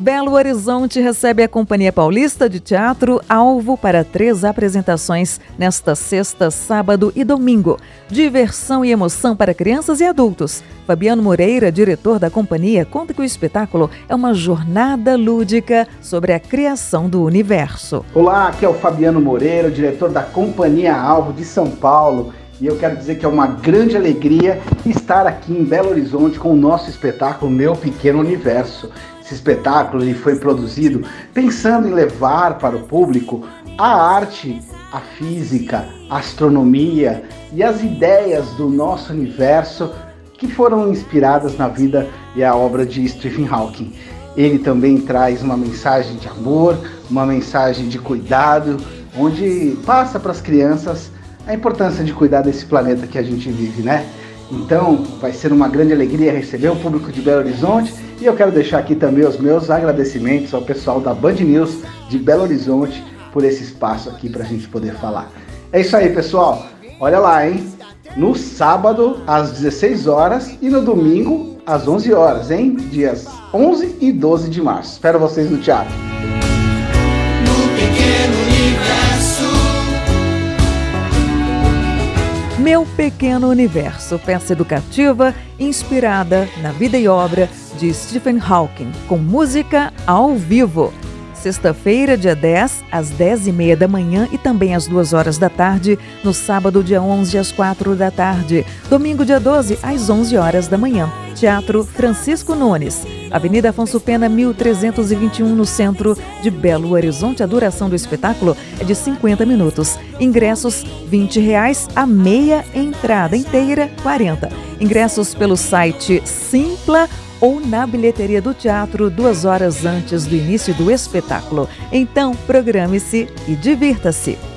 Belo Horizonte recebe a Companhia Paulista de Teatro alvo para três apresentações nesta sexta, sábado e domingo. Diversão e emoção para crianças e adultos. Fabiano Moreira, diretor da companhia, conta que o espetáculo é uma jornada lúdica sobre a criação do universo. Olá, aqui é o Fabiano Moreira, diretor da Companhia Alvo de São Paulo. E eu quero dizer que é uma grande alegria estar aqui em Belo Horizonte com o nosso espetáculo Meu Pequeno Universo. Esse espetáculo ele foi produzido pensando em levar para o público a arte, a física, a astronomia e as ideias do nosso universo que foram inspiradas na vida e a obra de Stephen Hawking. Ele também traz uma mensagem de amor, uma mensagem de cuidado, onde passa para as crianças a importância de cuidar desse planeta que a gente vive, né? Então, vai ser uma grande alegria receber o público de Belo Horizonte e eu quero deixar aqui também os meus agradecimentos ao pessoal da Band News de Belo Horizonte por esse espaço aqui para a gente poder falar. É isso aí, pessoal. Olha lá, hein? No sábado, às 16 horas e no domingo, às 11 horas, hein? Dias 11 e 12 de março. Espero vocês no teatro. No pequeno Meu Pequeno Universo, peça educativa inspirada na vida e obra de Stephen Hawking, com música ao vivo. Sexta-feira, dia 10, às 10h30 da manhã e também às 2 horas da tarde. No sábado, dia 11, às 4 da tarde. Domingo, dia 12, às 11 horas da manhã. Teatro Francisco Nunes, Avenida Afonso Pena, 1321, no centro de Belo Horizonte. A duração do espetáculo é de 50 minutos. Ingressos, 20 reais, a meia entrada inteira, 40. Ingressos pelo site Simpla ou na bilheteria do teatro duas horas antes do início do espetáculo. Então, programe-se e divirta-se.